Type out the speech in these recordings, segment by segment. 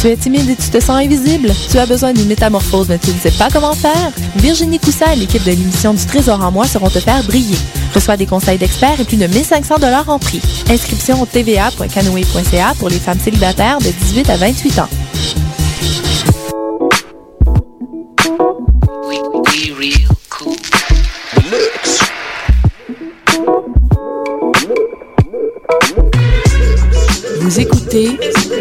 Tu es timide et tu te sens invisible? Tu as besoin d'une métamorphose mais tu ne sais pas comment faire? Virginie Coussa et l'équipe de l'émission du Trésor en moi seront te faire briller. Reçois des conseils d'experts et plus de 1500 dollars en prix. Inscription au tva.canoe.ca pour les femmes célibataires de 18 à 28 ans. Vous écoutez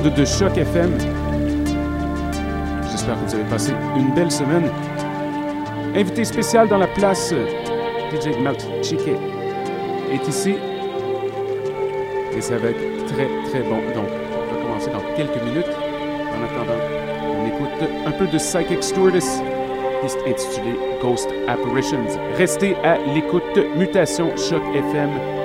De Choc FM. J'espère que vous avez passé une belle semaine. Invité spécial dans la place, DJ Chique est ici. Et ça va être très très bon. Donc, on va commencer dans quelques minutes. En attendant, on écoute un peu de Psychic Stewardess, piste intitulée Ghost Apparitions. Restez à l'écoute Mutation Choc FM.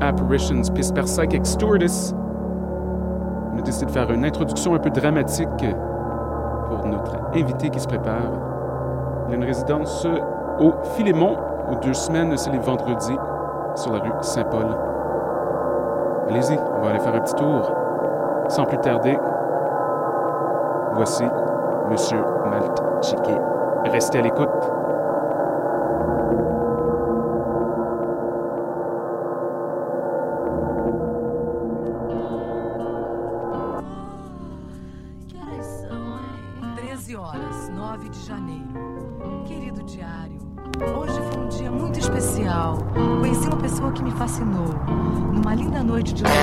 Apparitions. Puis par Psychic Stewardess, on a décidé de faire une introduction un peu dramatique pour notre invité qui se prépare. Il a une résidence euh, au Philémon aux deux semaines, c'est les vendredis, sur la rue Saint-Paul. Allez-y, on va aller faire un petit tour. Sans plus tarder, voici Monsieur Maltchiké. Restez à l'écoute. fascinou. Numa linda noite de noite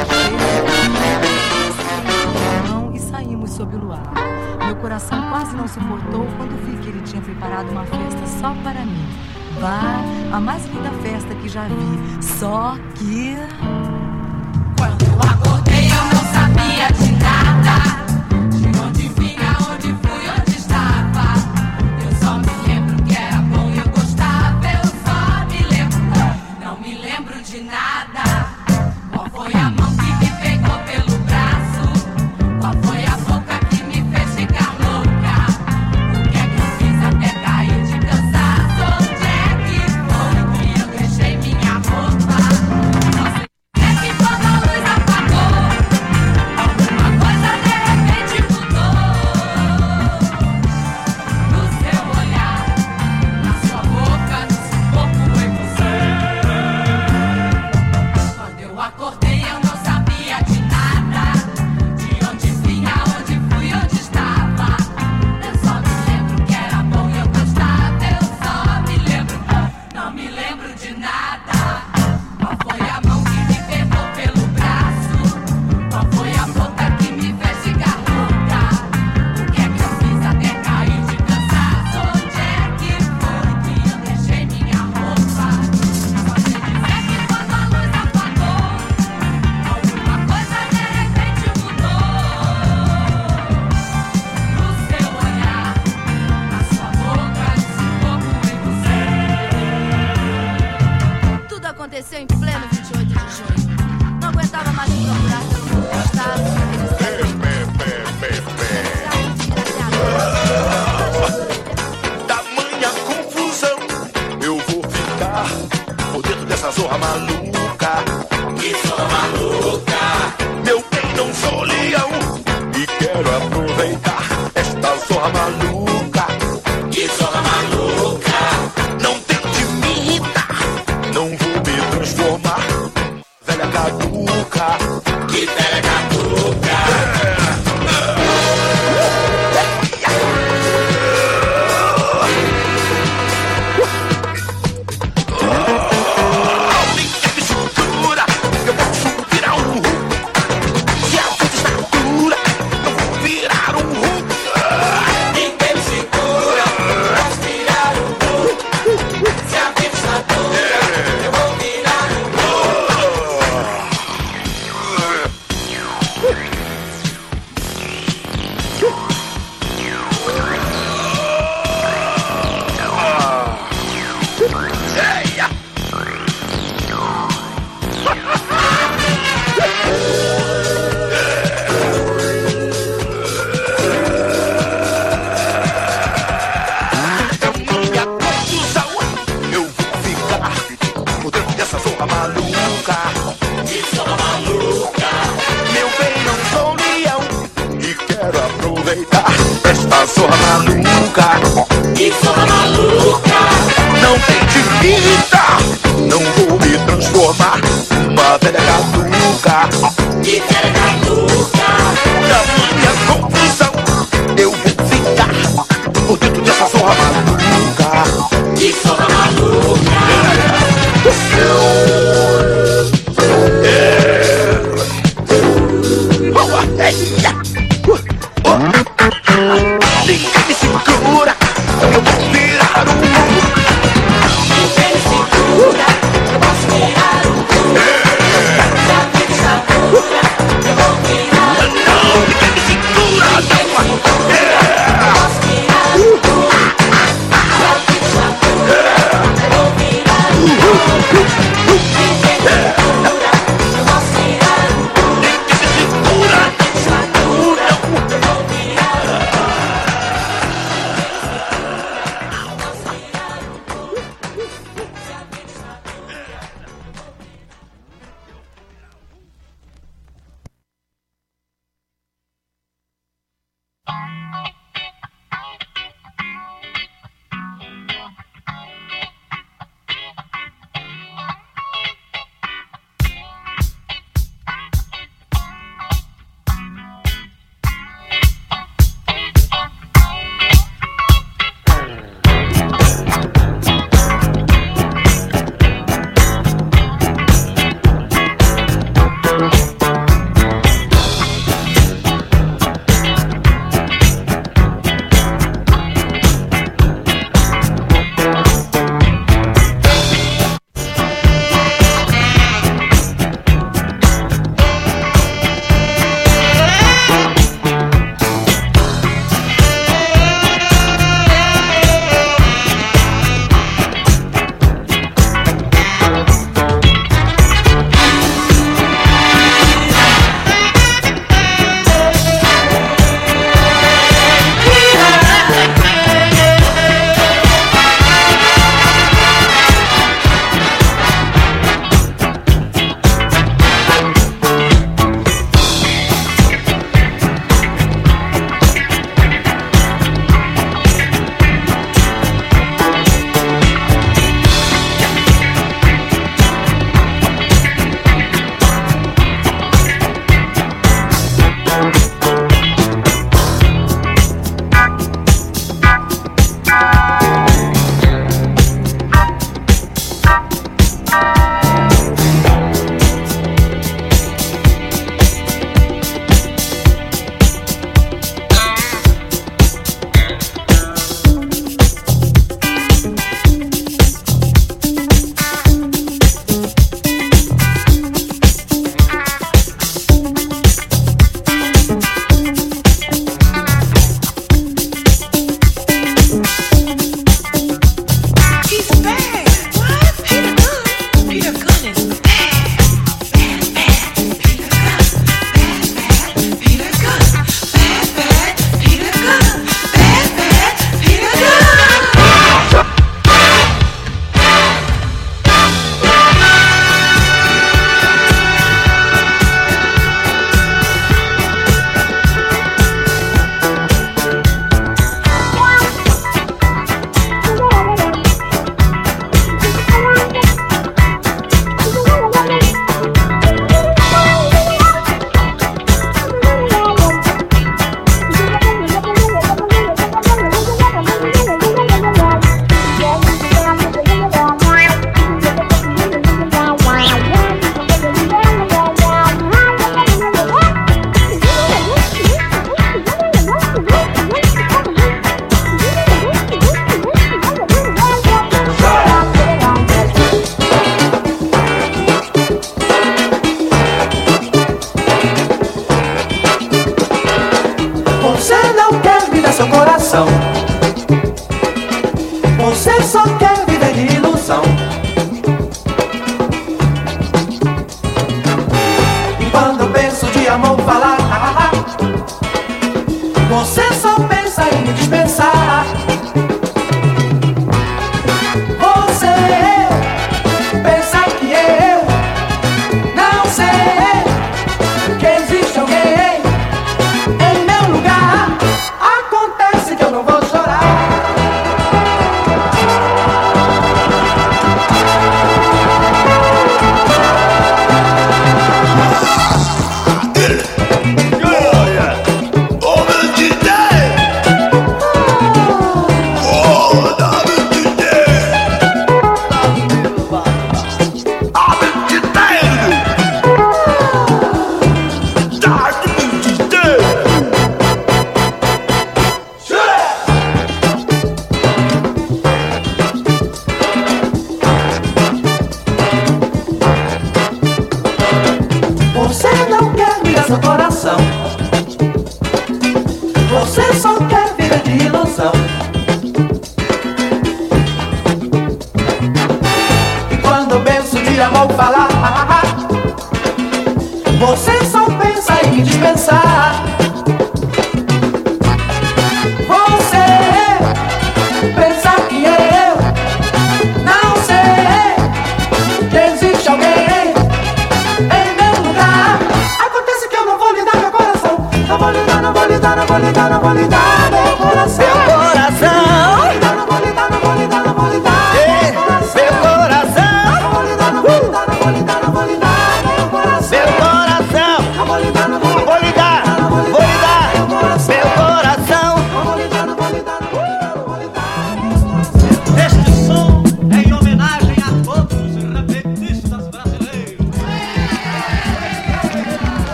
e saímos sob o luar. Meu coração quase não suportou quando vi que ele tinha preparado uma festa só para mim. Bah, a mais linda festa que já vi. Só que.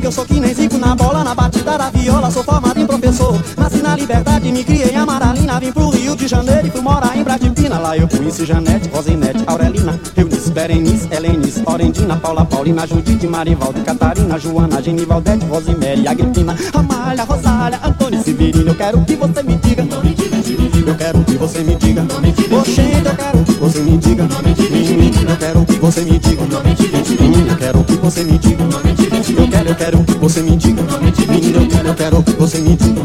Tom, eu sou zico na bola, na batida da viola, sou formado em professor. Nasci na liberdade, me criei em Amaralina, vim pro Rio de Janeiro e fui morar em Bradipina. Lá eu conheci Janete, Rosinete, Aurelina, Eunice, Berenice, Helenice, Orendina, Paula, Paulina, Judite, Marivaldo, Catarina, Joana, Genivaldete, Rosimere, Agripina, Amália, Rosália, Antônio, Severino. Eu quero que você me diga, eu quero que você me diga, Oxente, eu quero que você me diga, Menina, eu quero que você me diga, Menina, eu quero que você me diga, eu quero que você me diga, Menina, eu quero, eu quero que você me diga.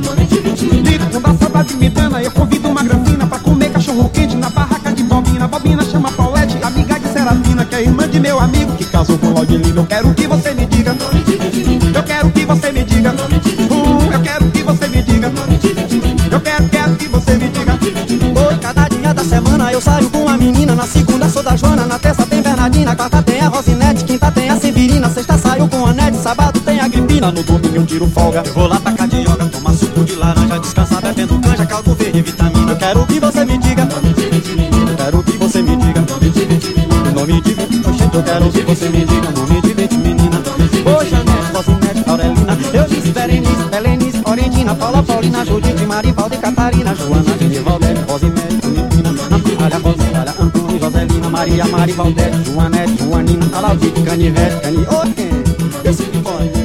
Lito da saudade me dana, eu convido uma granfina pra comer cachorro quente na barraca de Bobina. Bobina chama Paulette, amiga de Serafina, que é irmã de meu amigo que casou com Lodilino. Eu quero que você me diga, eu quero que você me diga, uh, eu quero que você me diga, eu quero, quero que você me diga. Oi, cada dia da semana eu saio com a menina. Na segunda sou da Joana, na terça tem Bernardina, quarta tem a Rosinete, quinta tem a Severina, sexta saio com a Nete, sábado tem a Agripina, no domingo eu tiro folga. Eu vou lá de yoga, tomar suco de laranja, descansar bebendo canja, caldo verde, vitamina. Eu quero que você me diga, eu quero que você me diga, não me diga, oxente, eu quero que você me diga, não me diga, menina. Ô Janete, Rosinete, Aurelina, eu disse Berenice, Helenice, Orendina, Paula, Paulina, Judite, Marivaldo e Catarina, Joana, Genivaldete, Rosimete, Filipina, Amália, Rosália, Antônio, Joselina, Maria, Marivaldete, Joanete, Joanina, Alaudite, Canivete, Cani, ô, esse boy, oxente,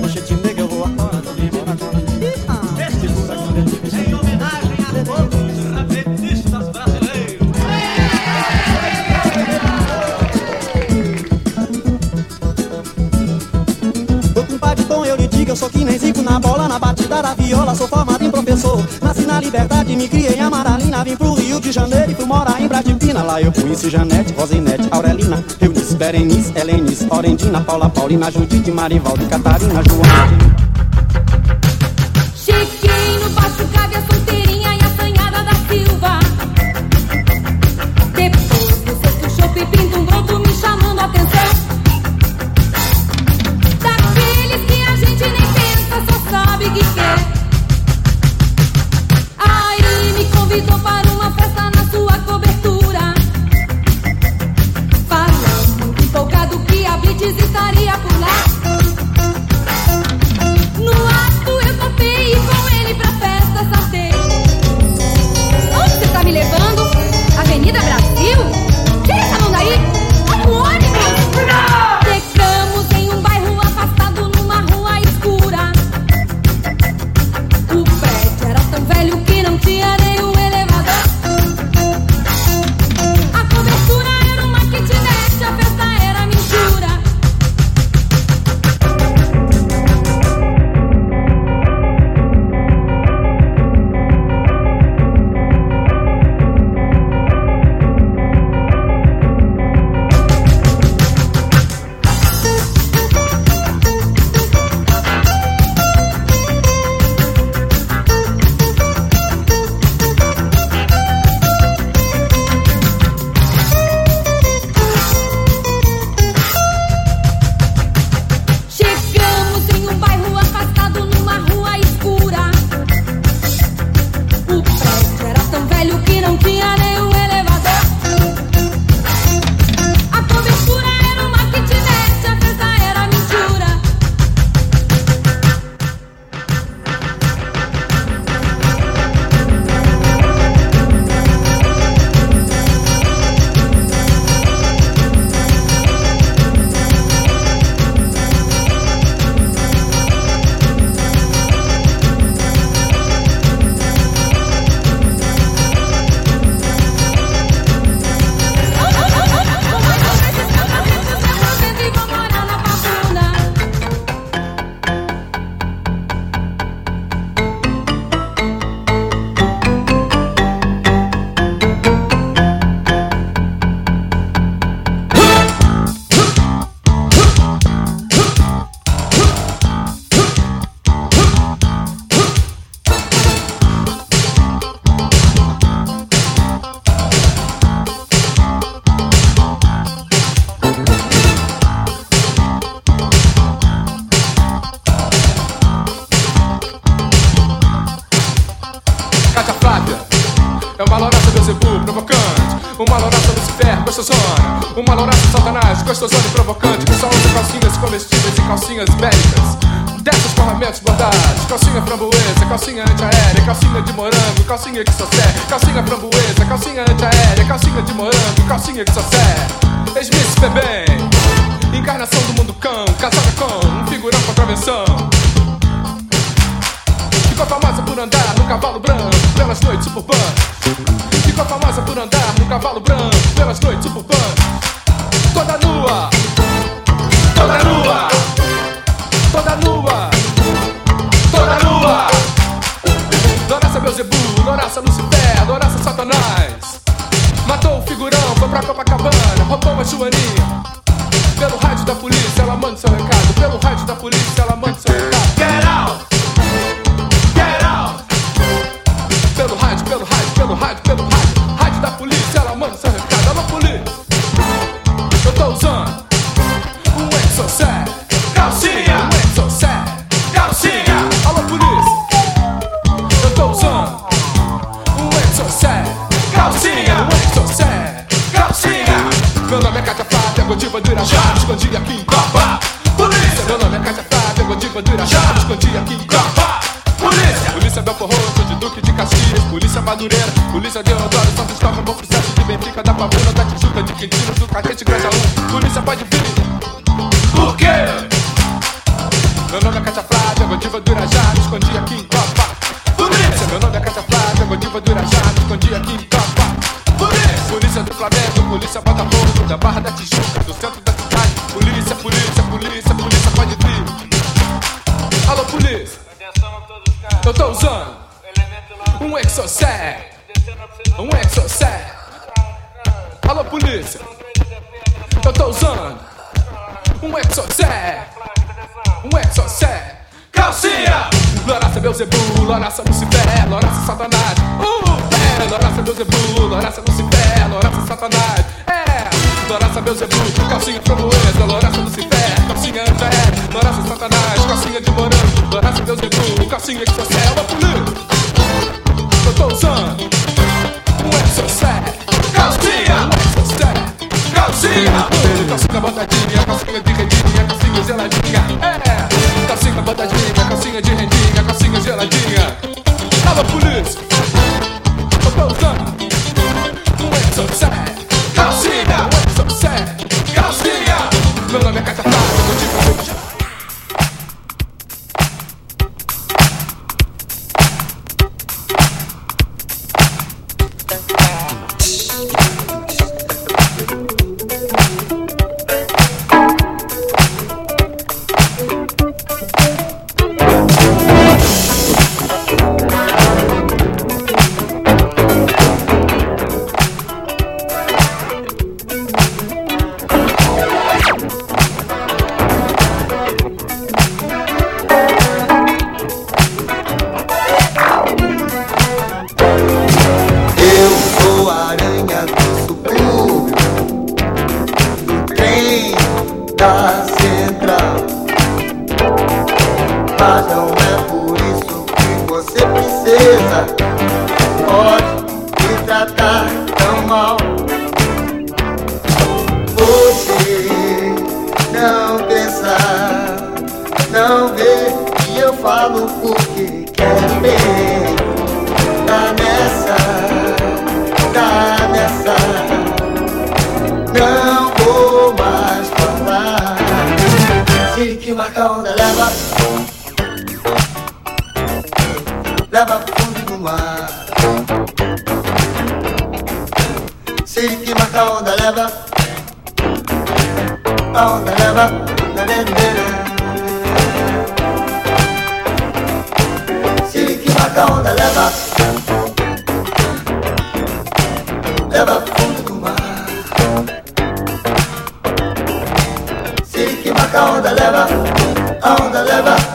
que nem zico na bola, na batida da viola, sou formado em professor. Nasci na liberdade, me criei em Amaralina, vim pro Rio de Janeiro e fui morar em Bradipina. Lá eu conheci Janete, Rosinete, Aurelina, Eunice, Berenice, Helenice, Orendina, Paula, Paulina, Judite, Marivaldo, Catarina, Joana. gostosona e provocante Que só usa calcinhas comestíveis e calcinhas bélicas Dessas ferramentas bordadas Calcinha framboesa, calcinha antiaérea Calcinha de morango, calcinha que só serve Calcinha framboesa, calcinha antiaérea Calcinha de morango, calcinha que só serve. adoraça Lucifer, adoraça Satanás. Matou o figurão, foi pra Copacabana, roubou uma joaninha. Pelo rádio da polícia, ela manda seu recado. madureira. Polícia de Rosário só fiscava bom processo de Benfica, da Pavuna, da Tijuca, de Quintino, do Catete, Granja 1. Polícia pode vir. Por quê? Meu nome é Cátia Flávia, diva do Irajá. on the lever, on the lever.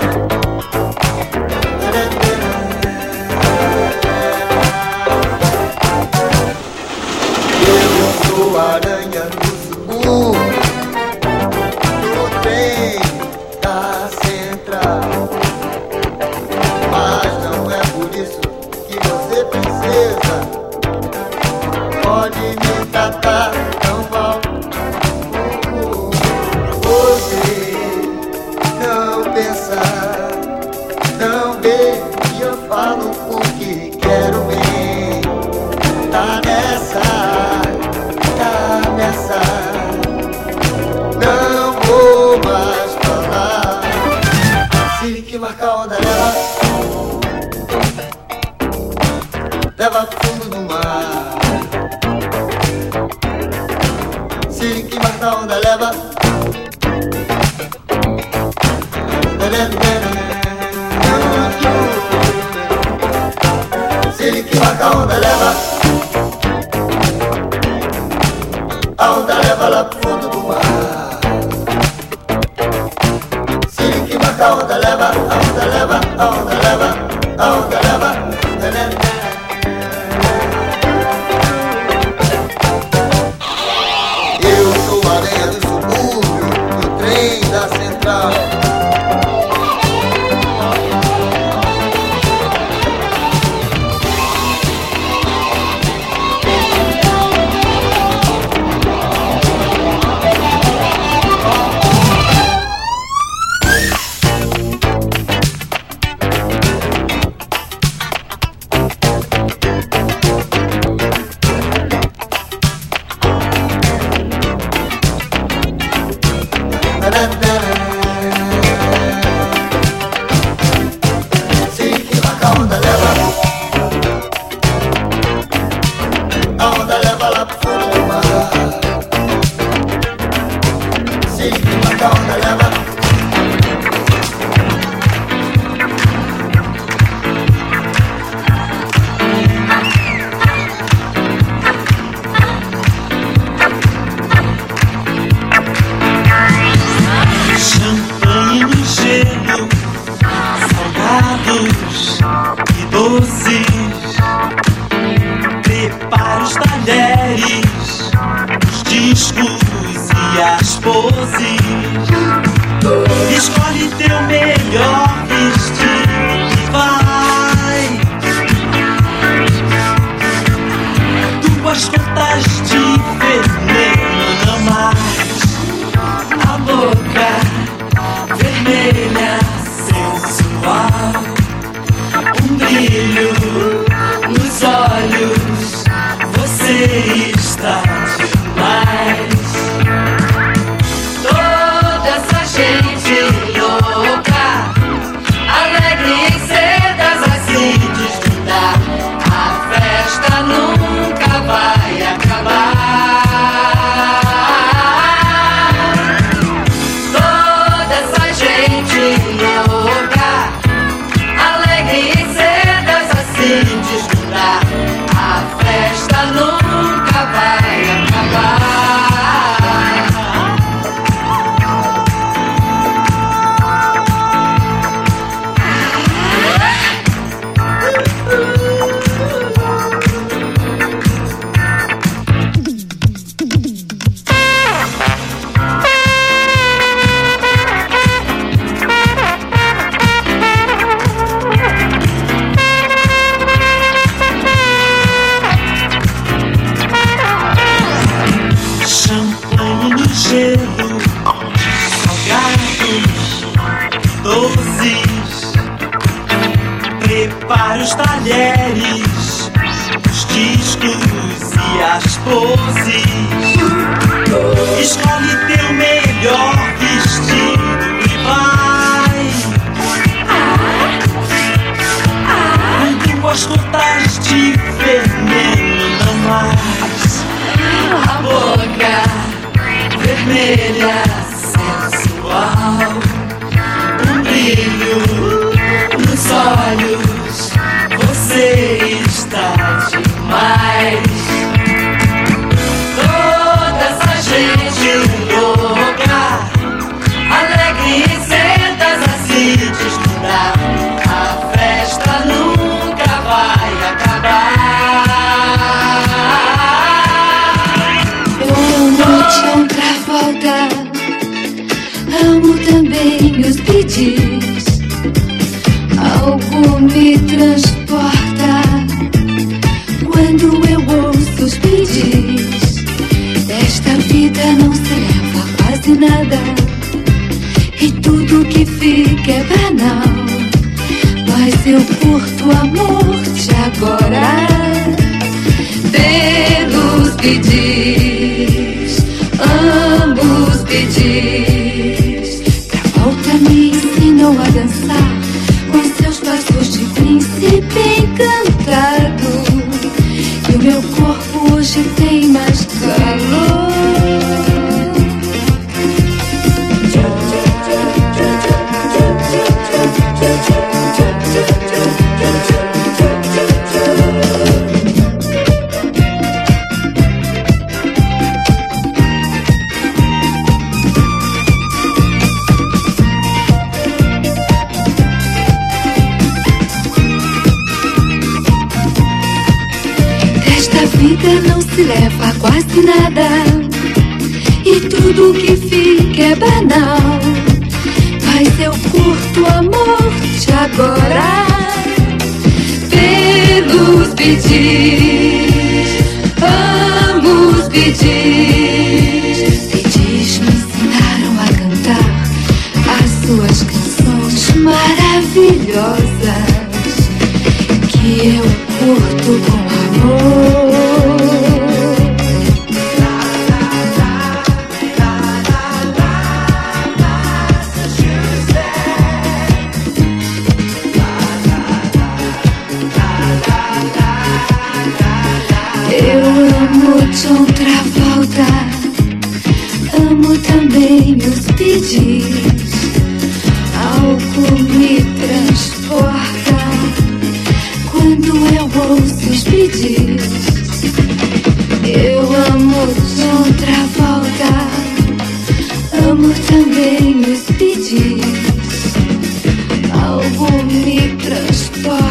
see.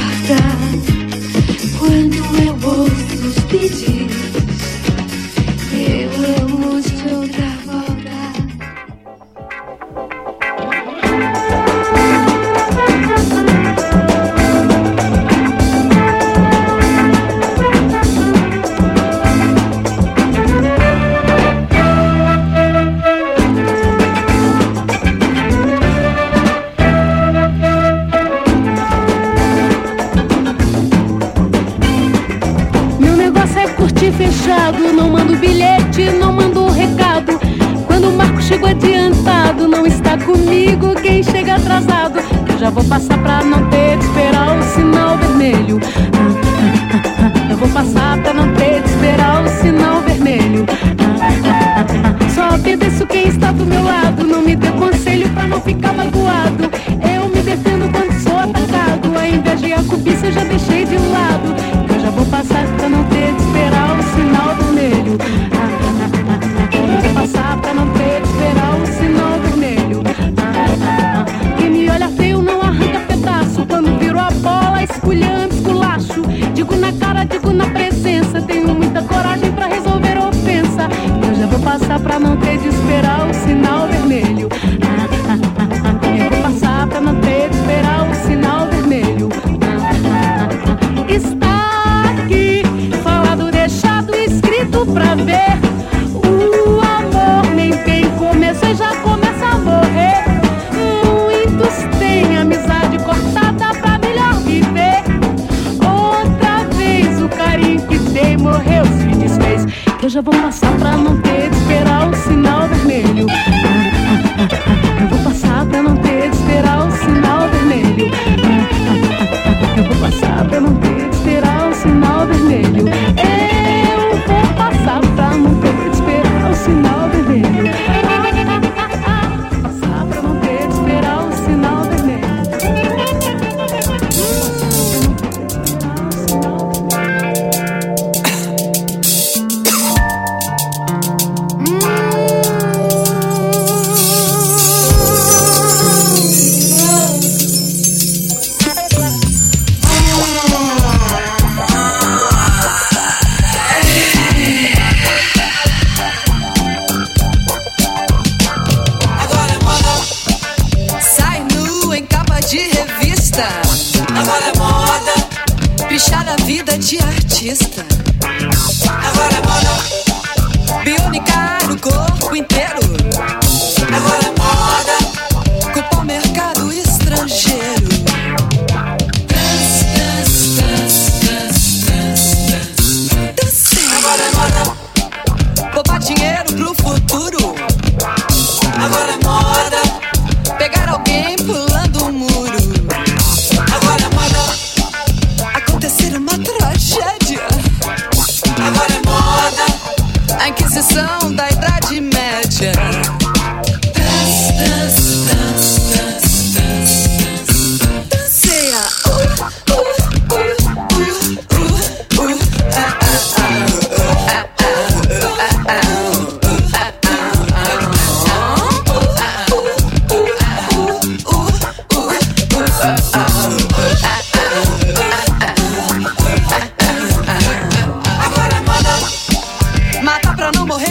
Transporta quando eu ouço os pedis.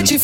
te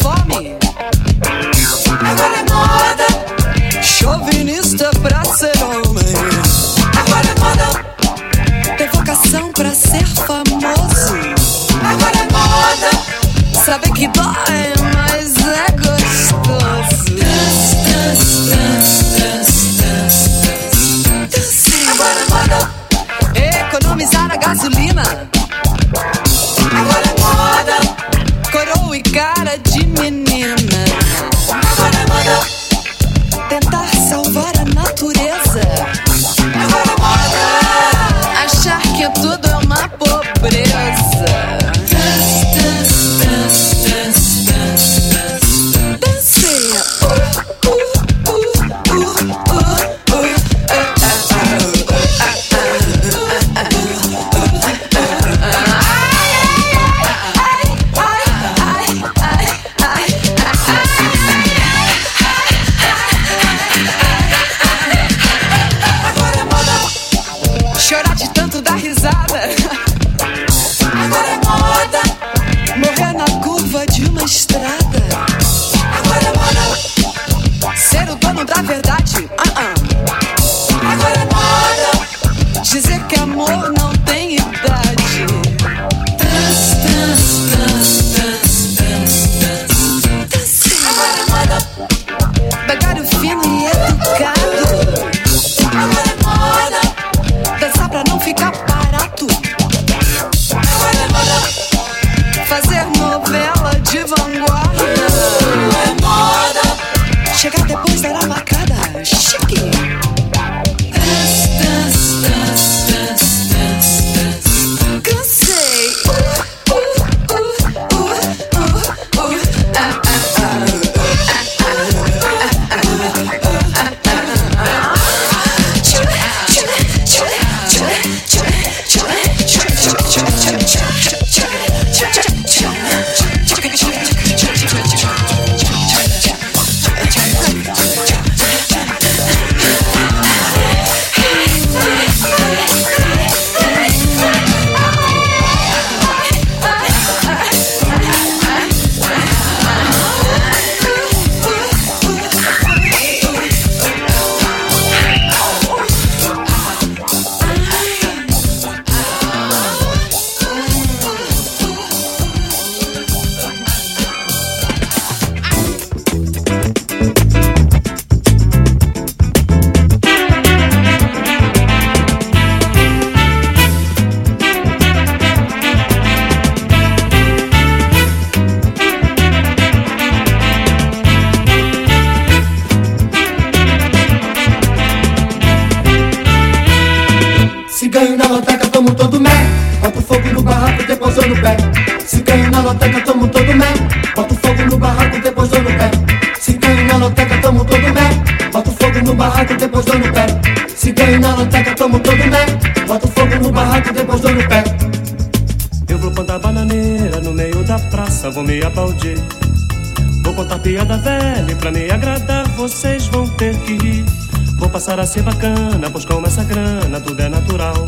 ser bacana, pois com essa grana tudo é natural.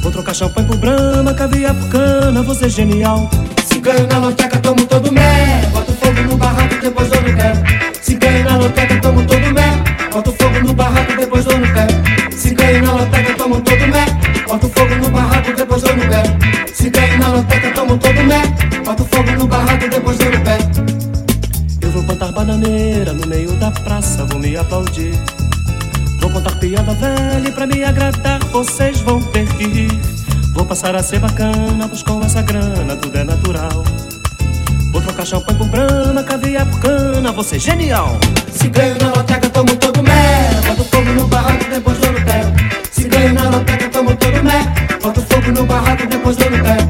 Vou trocar champanhe por brama, caviar por cana, você é genial. Se ganha na loteca, tomo todo mé. Bota fogo no barraco, depois dou no pé. Se ganha na loteca, tomo todo mé. Bota fogo no barraco, depois dou no pé. Se ganha na loteca, tomo todo mé. Bota fogo no barraco, depois dou no pé. Se ganha na loteca, tomo todo mé. Bota fogo no barraco, depois dou no pé. Eu vou plantar bananeira no meio da praça, vou me aplaudir pra me agradar, vocês vão ter que rir. Vou passar a ser bacana, pois com essa grana tudo é natural. Vou trocar champanhe por brana, caviar por cana, você genial. Se ganho na loteca, tomo todo merda, boto fogo no barraco depois dou no pé. Se ganho na loteca, tomo todo merda, boto fogo no barraco depois dou no pé.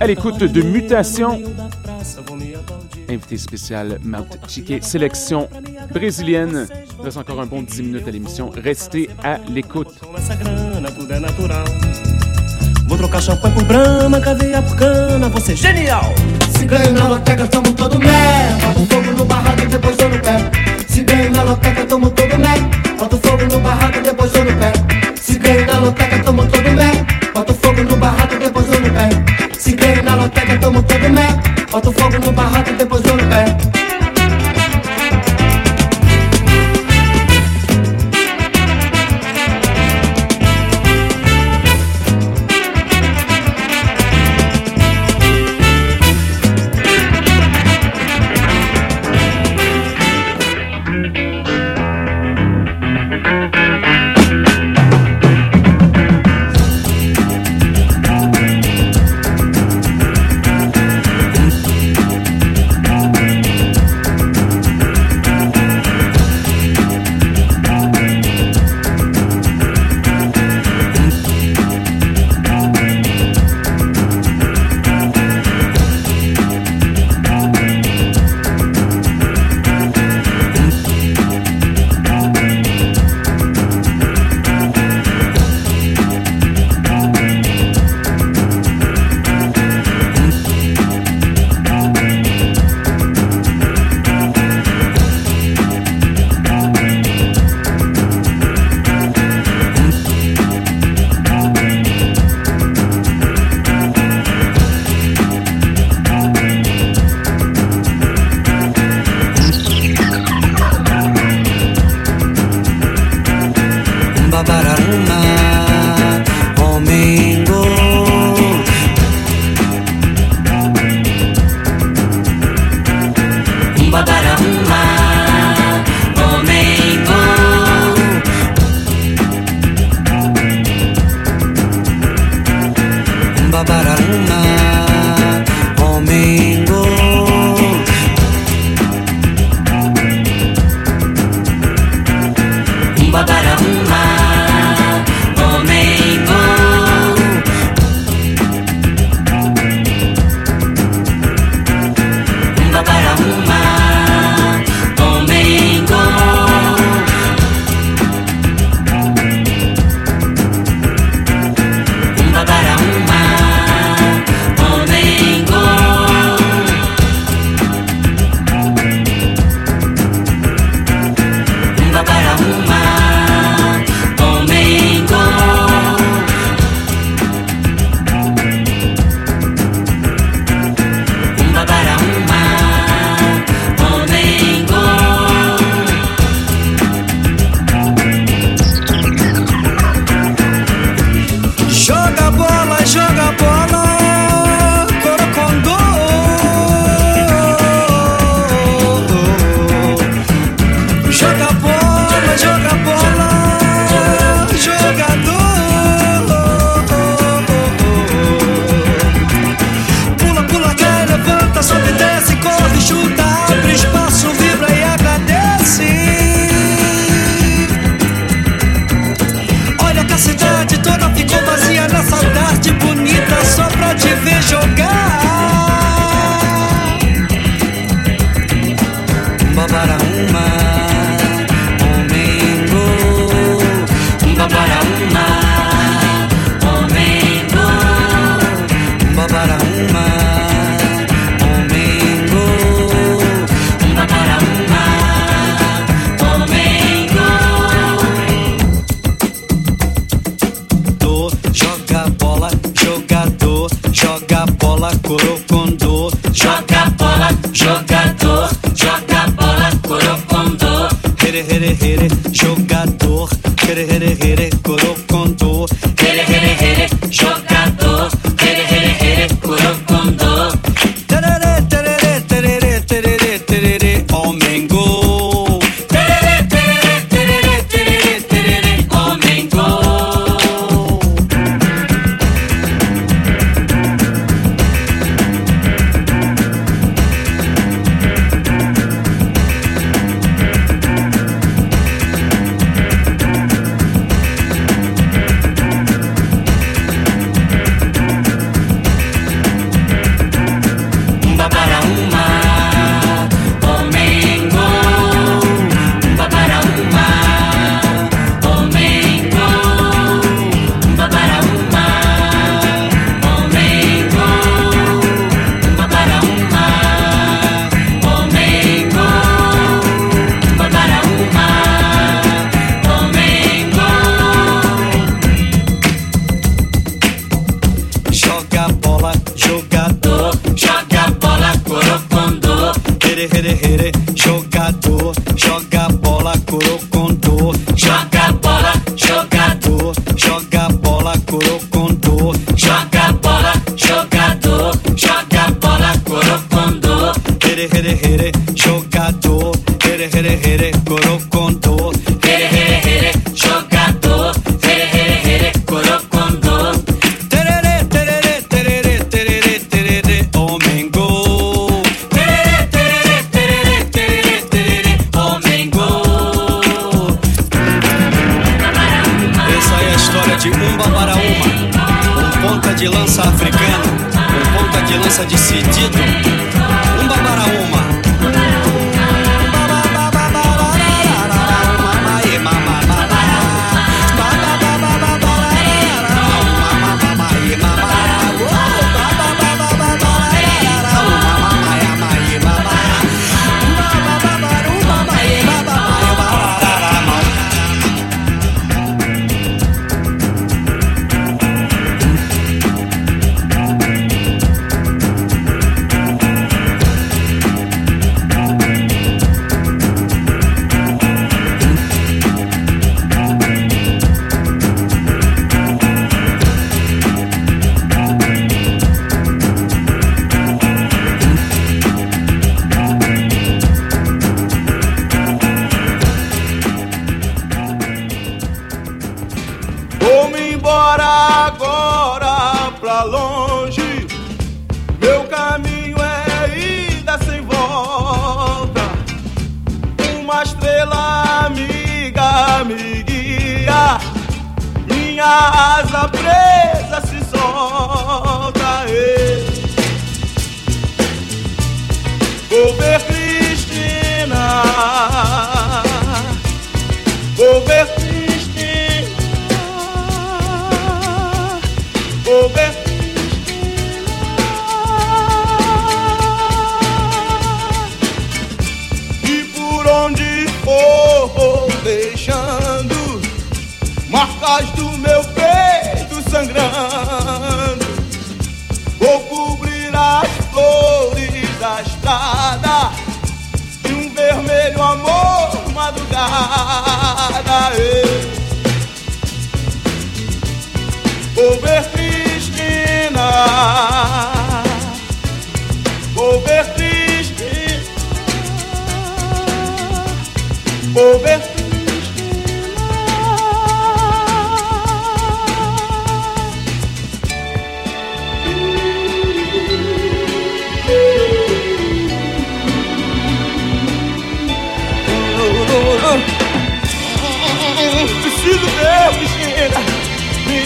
à l'écoute de Mutation. Invité spécial, Mount Chiquet, sélection brésilienne. Reste encore un bon 10 minutes à l'émission. Restez à l'écoute.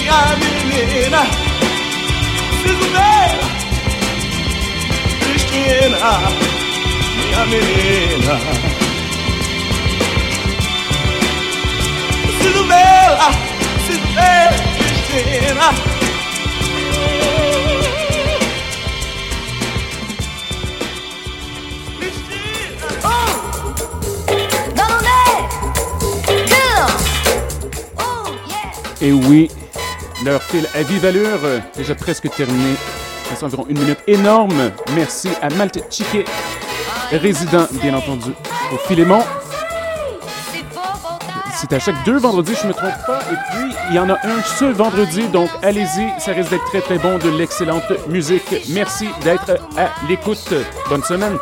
minha menina, preciso dela, Cristina, minha menina. Preciso dela, preciso dela, Cristina. Et oui, Leur fil à vive allure, déjà presque terminé. C'est environ une minute énorme. Merci à Malte Chiquet, résident, bien entendu, au Filémon. C'est à chaque deux vendredis, je ne me trompe pas. Et puis, il y en a un ce vendredi, donc allez-y, ça risque d'être très très bon, de l'excellente musique. Merci d'être à l'écoute. Bonne semaine.